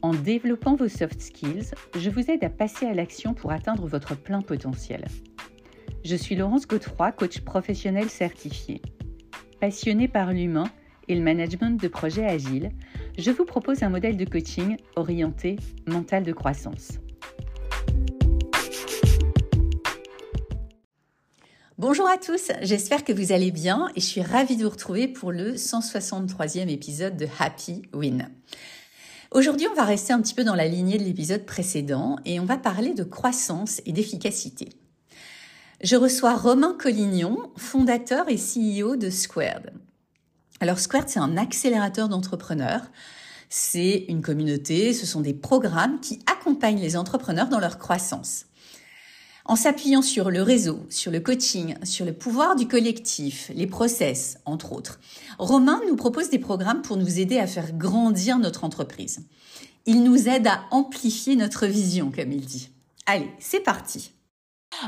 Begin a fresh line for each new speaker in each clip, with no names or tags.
En développant vos soft skills, je vous aide à passer à l'action pour atteindre votre plein potentiel. Je suis Laurence Godefroy, coach professionnel certifié. Passionnée par l'humain et le management de projets agiles, je vous propose un modèle de coaching orienté mental de croissance. Bonjour à tous, j'espère que vous allez bien et je suis ravie de vous retrouver pour le 163e épisode de Happy Win. Aujourd'hui, on va rester un petit peu dans la lignée de l'épisode précédent et on va parler de croissance et d'efficacité. Je reçois Romain Collignon, fondateur et CEO de Squared. Alors Squared, c'est un accélérateur d'entrepreneurs. C'est une communauté, ce sont des programmes qui accompagnent les entrepreneurs dans leur croissance. En s'appuyant sur le réseau, sur le coaching, sur le pouvoir du collectif, les process, entre autres, Romain nous propose des programmes pour nous aider à faire grandir notre entreprise. Il nous aide à amplifier notre vision, comme il dit. Allez, c'est parti.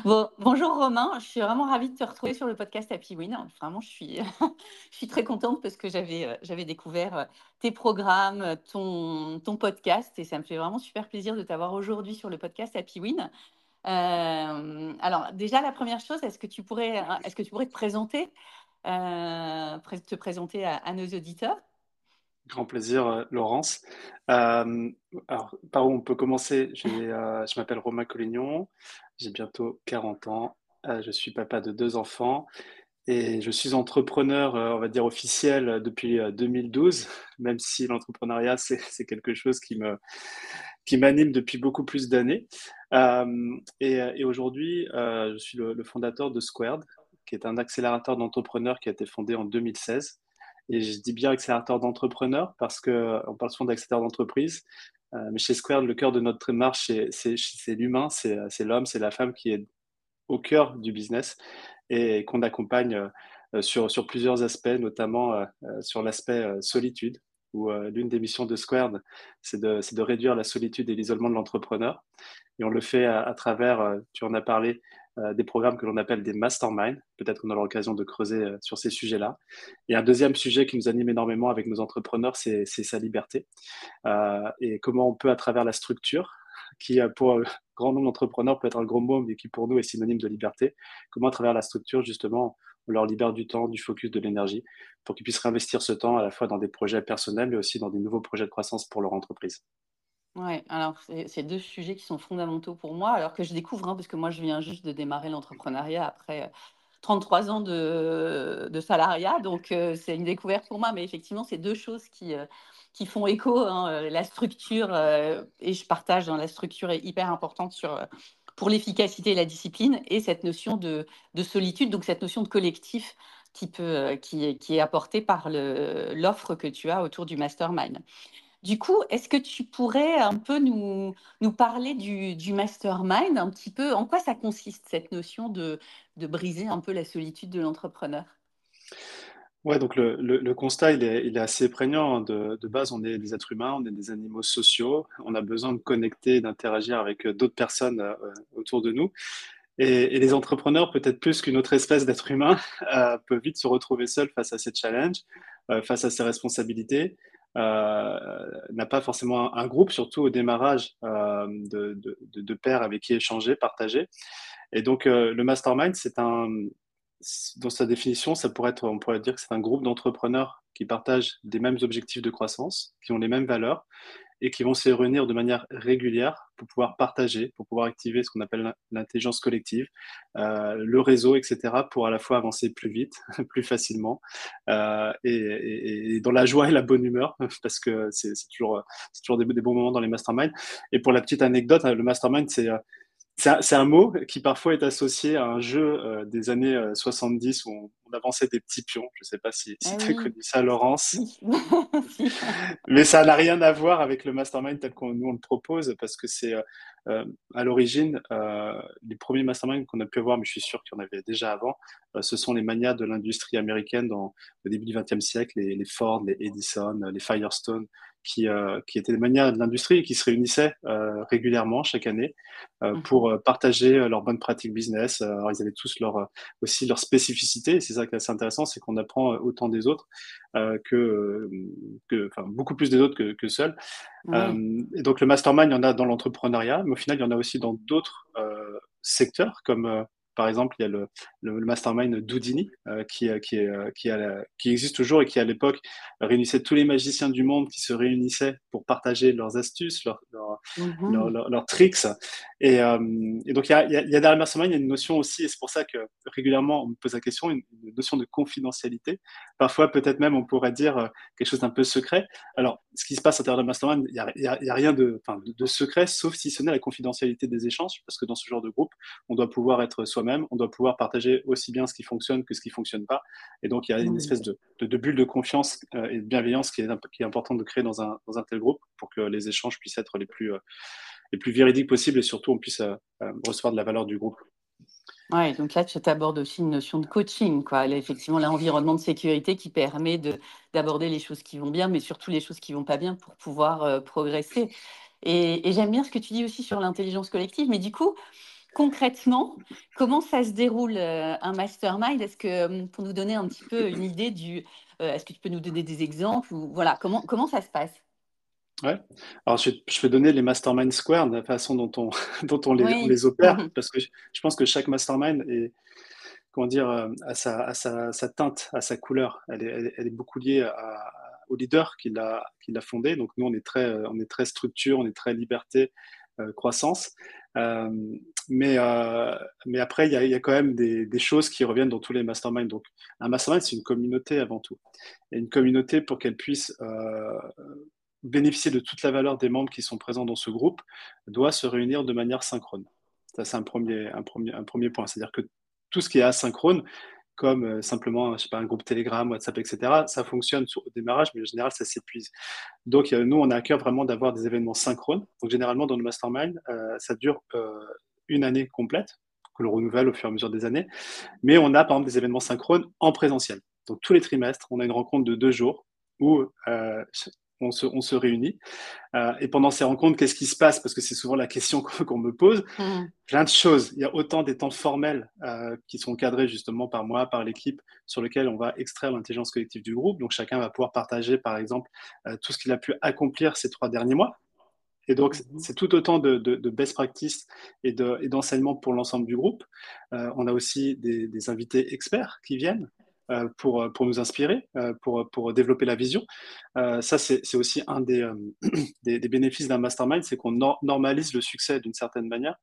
Bon, bonjour Romain, je suis vraiment ravie de te retrouver sur le podcast Happy Win. Vraiment, je suis, je suis très contente parce que j'avais, euh, j'avais découvert euh, tes programmes, ton, ton podcast et ça me fait vraiment super plaisir de t'avoir aujourd'hui sur le podcast Happy Win. Euh, alors, déjà, la première chose, est-ce que tu pourrais, hein, est-ce que tu pourrais te présenter, euh, te présenter à, nos auditeurs?
Grand plaisir, euh, Laurence. alors, par où on peut commencer. Je m'appelle Romain Collignon, j'ai bientôt 40 ans, je suis papa de deux enfants et je suis entrepreneur, on va dire officiel, depuis 2012, même si l'entrepreneuriat, c'est quelque chose qui me, qui m'anime depuis beaucoup plus d'années. Euh, et, aujourd'hui, euh, je suis le, fondateur de Squared, qui est un accélérateur d'entrepreneurs qui a été fondé en 2016. Et je dis bien accélérateur d'entrepreneurs parce qu'on parle souvent d'accélérateur d'entreprise. Euh, mais chez Squared, le cœur de notre marche, c'est l'humain, c'est l'homme, c'est la femme qui est au cœur du business et qu'on accompagne sur plusieurs aspects, notamment sur l'aspect solitude où euh, l'une des missions de Squared, c'est de, réduire la solitude et l'isolement de l'entrepreneur. Et on le fait à, travers, euh, tu en as parlé, euh, des programmes que l'on appelle des masterminds. Peut-être qu'on aura l'occasion de creuser sur ces sujets-là. Et un deuxième sujet qui nous anime énormément avec nos entrepreneurs, c'est sa liberté. et comment on peut, à travers la structure, qui pour un grand nombre d'entrepreneurs peut être un gros mot, mais qui pour nous est synonyme de liberté, comment à travers la structure, justement, on leur libère du temps, du focus, de l'énergie, pour qu'ils puissent réinvestir ce temps à la fois dans des projets personnels, mais aussi dans des nouveaux projets de croissance pour leur entreprise.
Oui, alors c'est deux sujets qui sont fondamentaux pour moi, alors que je découvre, hein, parce que moi je viens juste de démarrer l'entrepreneuriat après 33 euh, ans de, salariat, donc euh, c'est une découverte pour moi, mais effectivement, c'est deux choses qui, euh, qui font écho. Hein, la structure, et je partage, hein, la structure est hyper importante sur pour l'efficacité et la discipline, et cette notion de, solitude, donc cette notion de collectif qui, peut, euh, qui, est apportée par l'offre que tu as autour du mastermind. Du coup, est-ce que tu pourrais un peu nous, nous parler du, du, mastermind, un petit peu, en quoi ça consiste cette notion de, de briser un peu la solitude de l'entrepreneur?
Ouais, donc le, le, constat, il est, il est, assez prégnant. Hein. De, de, base, on est des êtres humains, on est des animaux sociaux, on a besoin de connecter, d'interagir avec euh, d'autres personnes euh, autour de nous. Et, les entrepreneurs, peut-être plus qu'une autre espèce d'être humain, euh, peuvent vite se retrouver seuls face à ces challenges, euh, face à ces responsabilités. n'a pas forcément un, groupe, surtout au démarrage de, de, de, pairs avec qui échanger, partager. Et donc, le mastermind, c'est un, dans sa définition, ça pourrait être, on pourrait dire que c'est un groupe d'entrepreneurs qui partagent des mêmes objectifs de croissance, qui ont les mêmes valeurs et qui vont se réunir de manière régulière pour pouvoir partager, pour pouvoir activer ce qu'on appelle l'intelligence collective, euh, le réseau, etc., pour à la fois avancer plus vite, plus facilement, euh, et, dans la joie et la bonne humeur, parce que c'est toujours, toujours des, des, bons moments dans les masterminds. Et pour la petite anecdote, le mastermind, c'est c'est un, mot qui parfois est associé à un jeu euh, des années 70 où on, avançait des petits pions. Je ne sais pas si, si ah tu as connu ça, Laurence. Mais ça n'a rien à voir avec le mastermind tel qu'on nous on le propose parce que c'est à l'origine les premiers masterminds qu'on a pu avoir, mais je suis sûr qu'il y en avait déjà avant. ce sont les manias de l'industrie américaine dans le début du XXe siècle, les, les Ford, les Edison, les Firestone, qui, euh, qui étaient des manières de l'industrie et qui se réunissaient euh, régulièrement chaque année euh, mhm. pour partager leurs bonnes pratiques business. Alors, ils avaient tous leur, aussi leurs spécificités. C'est ça qui est assez intéressant, c'est qu'on apprend autant des autres que, que, enfin, beaucoup plus des autres que, que seuls. et donc, le mastermind, il y en a dans l'entrepreneuriat, mais au final, il y en a aussi dans d'autres secteurs comme par exemple, il y a le, le, mastermind Doudini euh, qui, euh, qui, euh, qui, qui, existe toujours et qui, à l'époque, réunissait tous les magiciens du monde qui se réunissaient pour partager leurs astuces, leurs, mhm. tricks. Et, donc, il y, a, il y, a, derrière le mastermind, il y a une notion aussi, et c'est pour ça que régulièrement, on me pose la question, une, notion de confidentialité. Parfois, peut-être même, on pourrait dire quelque chose d'un peu secret. Alors, ce qui se passe à l'intérieur le mastermind, il n'y a, a, rien de, de, de secret, sauf si ce n'est la confidentialité des échanges, parce que dans ce genre de groupe, on doit pouvoir être soi-même on doit pouvoir partager aussi bien ce qui fonctionne que ce qui ne fonctionne pas. Et donc, il y a une espèce de, bulle de confiance euh, et de bienveillance qui est, qui est importante de créer dans un, tel groupe pour que les échanges puissent être les plus, euh, les plus véridiques possibles et surtout on puisse euh, recevoir de la valeur du groupe.
Oui, donc là, tu abordes aussi une notion de coaching, quoi. effectivement, l'environnement de sécurité qui permet d'aborder les choses qui vont bien, mais surtout les choses qui vont pas bien pour pouvoir progresser. Et, et j'aime bien ce que tu dis aussi sur l'intelligence collective, mais du coup, concrètement, comment ça se déroule euh, un mastermind? Est-ce que hum, pour nous donner un petit peu une idée du, euh, est-ce que tu peux nous donner des exemples ou voilà comment comment ça se passe?
Ouais. Alors je, je, vais donner les mastermind square de la façon dont on dont on les, les opère mhm. parce que je pense que chaque mastermind est comment dire euh, à sa, à sa, sa teinte, à sa couleur. Elle est, elle est, beaucoup liée au leader qui l'a qui l'a fondé. Donc nous on est très on est très structure, on est très liberté, croissance. Euh, mais, euh, mais après, il y, a quand même des, des, choses qui reviennent dans tous les masterminds. Donc, un mastermind, c'est une communauté avant tout. Et une communauté, pour qu'elle puisse euh, bénéficier de toute la valeur des membres qui sont présents dans ce groupe, doit se réunir de manière synchrone. Ça, c'est un premier, un, premier, un premier point. C'est-à-dire que tout ce qui est asynchrone, comme euh, simplement je sais pas, un groupe Telegram, WhatsApp, etc. Ça fonctionne au démarrage, mais en général, ça s'épuise. Donc, euh, nous, on a à cœur vraiment d'avoir des événements synchrones. Donc, généralement, dans le mastermind, euh, ça dure une année complète, que l'on renouvelle au fur et à mesure des années. Mais on a, par exemple, des événements synchrones en présentiel. Donc, tous les trimestres, on a une rencontre de deux jours où on se, réunit. Euh, et pendant ces rencontres, qu'est-ce qui se passe? Parce que c'est souvent la question qu'on me pose. Mmh. Plein de choses. Il y a autant des temps formels euh, qui sont cadrés justement par moi, par l'équipe, sur lesquels on va extraire l'intelligence collective du groupe. Donc chacun va pouvoir partager, par exemple, euh, tout ce qu'il a pu accomplir ces trois derniers mois. Et donc, mmh. c'est tout autant de, best practice et d'enseignement pour l'ensemble du groupe. on a aussi des invités experts qui viennent. Euh, pour, pour nous inspirer, euh, pour, pour développer la vision. Euh, ça, c'est aussi un des, des, bénéfices d'un mastermind, c'est qu'on normalise le succès d'une certaine manière,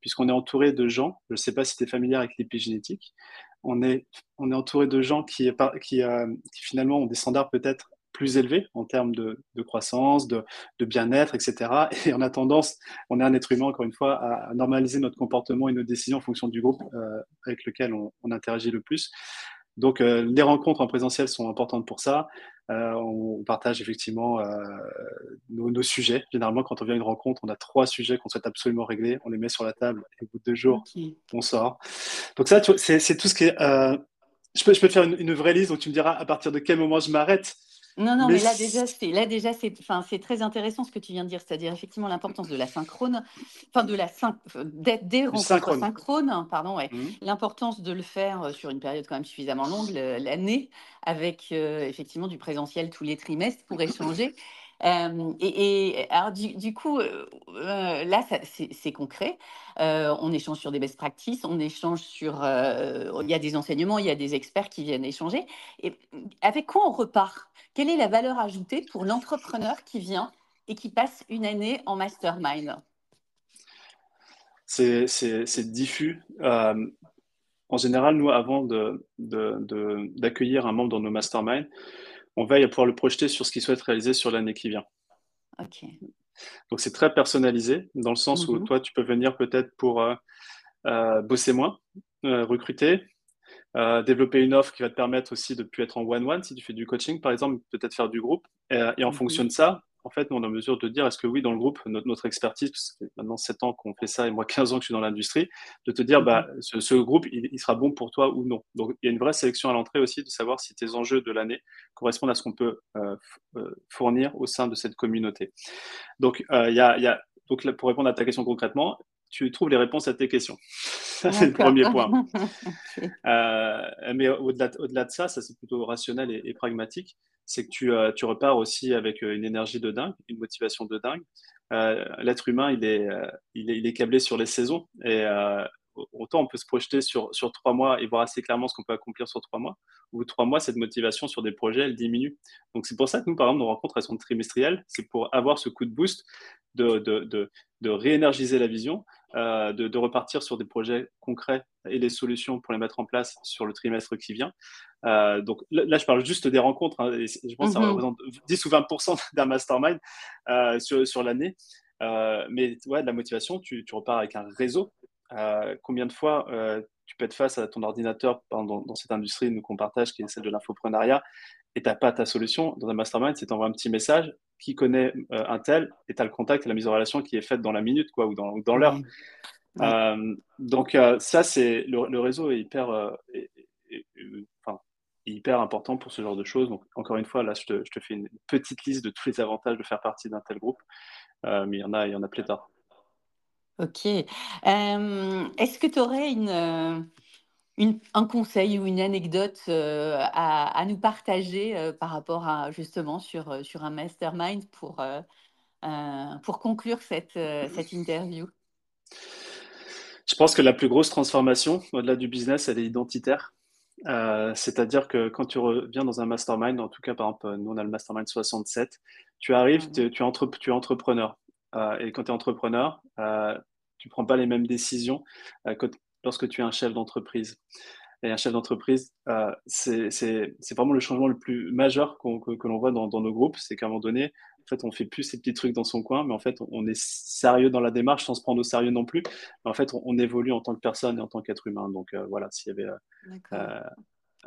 puisqu'on est entouré de gens, je ne sais pas si tu es familier avec l'épigénétique, on est, on est entouré de gens qui, qui, qui finalement ont des standards peut-être plus élevés en termes de, de croissance, de, de bien-être, etc. Et on a tendance, on est un être humain, encore une fois, à, normaliser notre comportement et nos décisions en fonction du groupe avec lequel on, on, interagit le plus. Donc, euh, les rencontres en présentiel sont importantes pour ça. Euh, on partage effectivement euh, nos, sujets. Généralement, quand on vient à une rencontre, on a trois sujets qu'on souhaite absolument régler. On les met sur la table et au bout de deux jours, on sort. Donc ça, c'est tout ce qui est... Je peux, je, peux, te faire une, une, vraie liste, donc tu me diras à partir de quel moment je m'arrête.
Non, non, mais, là déjà, c'est là déjà c'est enfin c'est très intéressant ce que tu viens de dire, c'est-à-dire effectivement l'importance de la synchrone, enfin de la d'être des rencontres synchrones, pardon, ouais. Mmh. l'importance de le faire euh, sur une période quand même suffisamment longue, l'année, avec euh, effectivement du présentiel tous les trimestres pour échanger. Et, alors, du, coup, euh, là, c'est concret. on échange sur des best practices, on échange sur. il y a des enseignements, il y a des experts qui viennent échanger. Et avec quoi on repart? Quelle est la valeur ajoutée pour l'entrepreneur qui vient et qui passe une année en mastermind?
C'est diffus. en général, nous, avant d'accueillir un membre dans nos masterminds, on veille à pouvoir le projeter sur ce qu'il souhaite réaliser sur l'année qui vient. Donc c'est très personnalisé dans le sens où mhm. toi, tu peux venir peut-être pour bosser moins, recruter, développer une offre qui va te permettre aussi de plus être en one-one si tu fais du coaching, par exemple, peut-être faire du groupe. Et, en mhm. fonction de ça, en fait, on est en mesure de dire est-ce que oui, dans le groupe, notre, expertise, parce que maintenant 7 ans qu'on fait ça et moi 15 ans que je suis dans l'industrie, de te dire bah, mhm. ce, groupe, il, sera bon pour toi ou non. Donc, il y a une vraie sélection à l'entrée aussi de savoir si tes enjeux de l'année correspondent à ce qu'on peut euh, euh, fournir au sein de cette communauté. Donc, euh, il y, a, donc pour répondre à ta question concrètement, tu trouves les réponses à tes questions. Ça, c'est le premier point. mais au-delà, au-delà de ça, ça c'est plutôt rationnel et pragmatique c'est que tu, euh, tu, repars aussi avec euh, une énergie de dingue, une motivation de dingue. Euh, l'être humain, il est, câblé sur les saisons et autant on peut se projeter sur, trois mois et voir assez clairement ce qu'on peut accomplir sur trois mois, ou trois mois, cette motivation sur des projets, elle diminue. Donc c'est pour ça que nous, par exemple, nos rencontres, elles sont trimestrielles, c'est pour avoir ce coup de boost de, de réénergiser la vision, euh, de, repartir sur des projets concrets et des solutions pour les mettre en place sur le trimestre qui vient. Euh, donc là, je parle juste des rencontres, hein, je pense que ça mhm. représente 10 ou 20% d'un mastermind euh, sur, sur l'année. mais ouais, de la motivation, tu, tu repars avec un réseau combien de fois tu peux être face à ton ordinateur dans, dans cette industrie nous qu'on partage, qui est celle de l'infoprenariat, et tu n'as pas ta solution. Dans un mastermind, c'est t'envoies un petit message, qui connaît euh, un tel, et tu as le contact et la mise en relation qui est faite dans la minute quoi, ou dans, dans l'heure. donc ça, c'est le, réseau est hyper, enfin, hyper important pour ce genre de choses. Donc encore une fois, là, je te, je te, fais une petite liste de tous les avantages de faire partie d'un tel groupe, mais il y en a, il y en a pléthore.
Ok. Est-ce que tu aurais une, un conseil ou une anecdote à, nous partager par rapport à justement sur, sur un mastermind pour, pour conclure cette, cette interview?
Je pense que la plus grosse transformation, au-delà du business, elle est identitaire. C'est-à-dire que quand tu reviens dans un mastermind, en tout cas, par exemple, nous on a le mastermind 67, tu arrives, mmh tu, es tu es entrepreneur. et quand tu es entrepreneur, tu prends pas les mêmes décisions euh, lorsque tu es un chef d'entreprise. Et un chef d'entreprise, euh, c'est vraiment le changement le plus majeur que, l'on voit dans, nos groupes. C'est qu'à un moment donné, en fait, on fait plus ces petits trucs dans son coin, mais en fait, on est sérieux dans la démarche sans se prendre au sérieux non plus. Mais en fait, on, évolue en tant que personne et en tant qu'être humain. Donc euh, voilà, s'il y avait.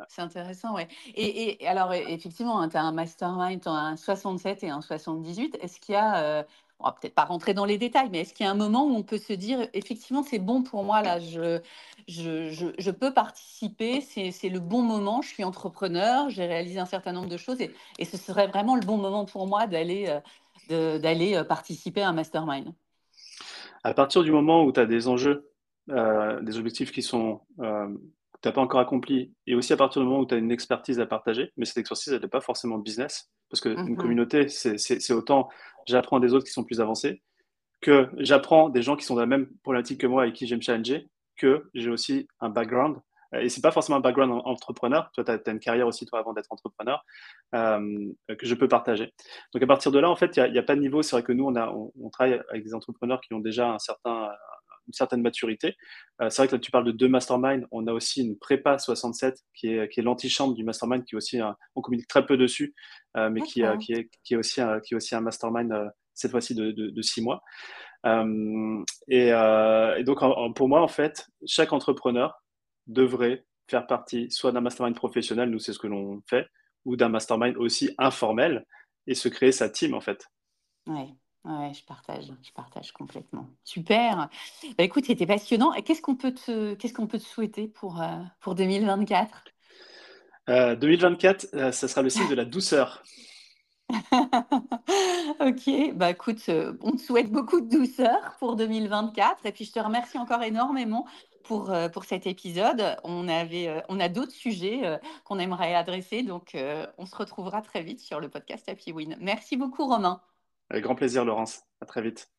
c'est intéressant, oui. Et, alors, effectivement, hein, tu as un mastermind, tu as un 67 et un 78. Est-ce qu'il y a on va peut-être pas rentrer dans les détails, mais est-ce qu'il y a un moment où on peut se dire, effectivement, c'est bon pour moi, là, je, je, je, peux participer, c'est le bon moment, je suis entrepreneur, j'ai réalisé un certain nombre de choses et, et, ce serait vraiment le bon moment pour moi d'aller euh, euh, participer à un mastermind?
À partir du moment où tu as des enjeux, euh, des objectifs qui sont tu n'as pas encore accompli, et aussi à partir du moment où tu as une expertise à partager, mais cette expertise, elle n'est pas forcément business, parce qu'une une mmh communauté, c'est autant j'apprends des autres qui sont plus avancés, que j'apprends des gens qui sont dans la même problématique que moi et qui j'aime challenger, que j'ai aussi un background. Et c'est pas forcément un background entrepreneur. Toi, tu as, une carrière aussi, toi, avant d'être entrepreneur, euh, que je peux partager. Donc, à partir de là, en fait, il n'y a, pas de niveau. C'est vrai que nous, on, a, on, travaille avec des entrepreneurs qui ont déjà un certain, une certaine maturité. Euh, c'est vrai que là, tu parles de deux masterminds. On a aussi une prépa 67 qui est, qui est l'antichambre du mastermind, qui est aussi, on communique très peu dessus, euh, mais qui, qui, est, qui, est aussi un, qui est aussi un mastermind, euh, cette fois-ci de, de, six mois. Et, et, donc, pour moi, en fait, chaque entrepreneur devrait faire partie soit d'un mastermind professionnel, nous c'est ce que l'on fait, ou d'un mastermind aussi informel et se créer sa team en fait.
Ouais. Ouais, je partage, je partage complètement. Super. Bah, écoute, c'était passionnant. Et qu'est-ce qu'on peut te, qu'est-ce qu'on peut te souhaiter pour, euh, pour 2024
2024, euh, euh, ça sera le signe de la douceur.
ok, bah écoute, on te souhaite beaucoup de douceur pour 2024 et puis je te remercie encore énormément pour, pour cet épisode. On, avait, on a d'autres sujets qu'on aimerait adresser, donc on se retrouvera très vite sur le podcast Happy Win. Merci beaucoup Romain.
Avec grand plaisir, Laurence. À très vite.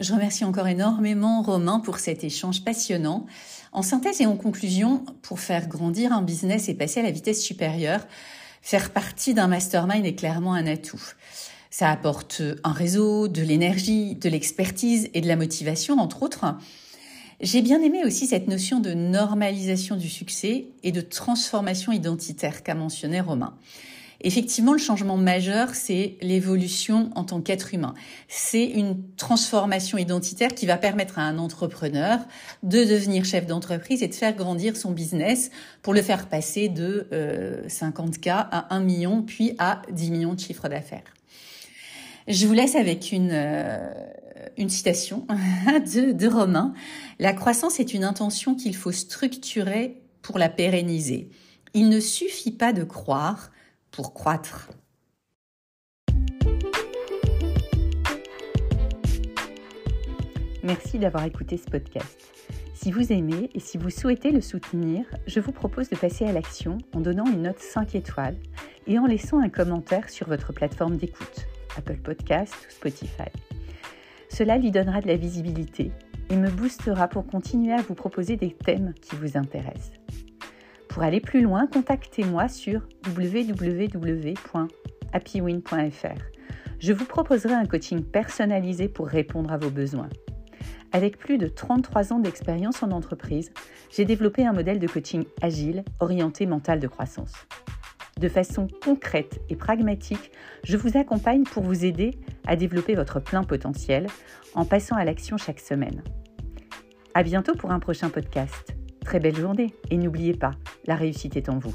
Je remercie encore énormément Romain pour cet échange passionnant. En synthèse et en conclusion, pour faire grandir un business et passer à la vitesse supérieure, faire partie d'un mastermind est clairement un atout. Ça apporte un réseau, de l'énergie, de l'expertise et de la motivation, entre autres. J'ai bien aimé aussi cette notion de normalisation du succès et de transformation identitaire qu'a mentionné Romain. Effectivement, le changement majeur, c'est l'évolution en tant qu'être humain. C'est une transformation identitaire qui va permettre à un entrepreneur de devenir chef d'entreprise et de faire grandir son business pour le faire passer de 50K euh, à 1 million, puis à 10 millions de chiffre d'affaires. Je vous laisse avec une, euh, une citation de, de Romain. La croissance est une intention qu'il faut structurer pour la pérenniser. Il ne suffit pas de croire, pour croître. Merci d'avoir écouté ce podcast. Si vous aimez et si vous souhaitez le soutenir, je vous propose de passer à l'action en donnant une note 5 étoiles et en laissant un commentaire sur votre plateforme d'écoute, Apple Podcast ou Spotify. Cela lui donnera de la visibilité et me boostera pour continuer à vous proposer des thèmes qui vous intéressent. Pour aller plus loin, contactez-moi sur www.happywin.fr. Je vous proposerai un coaching personnalisé pour répondre à vos besoins. Avec plus de 33 ans d'expérience en entreprise, j'ai développé un modèle de coaching agile orienté mental de croissance. De façon concrète et pragmatique, je vous accompagne pour vous aider à développer votre plein potentiel en passant à l'action chaque semaine. À bientôt pour un prochain podcast. Très belle journée et n'oubliez pas, la réussite est en vous.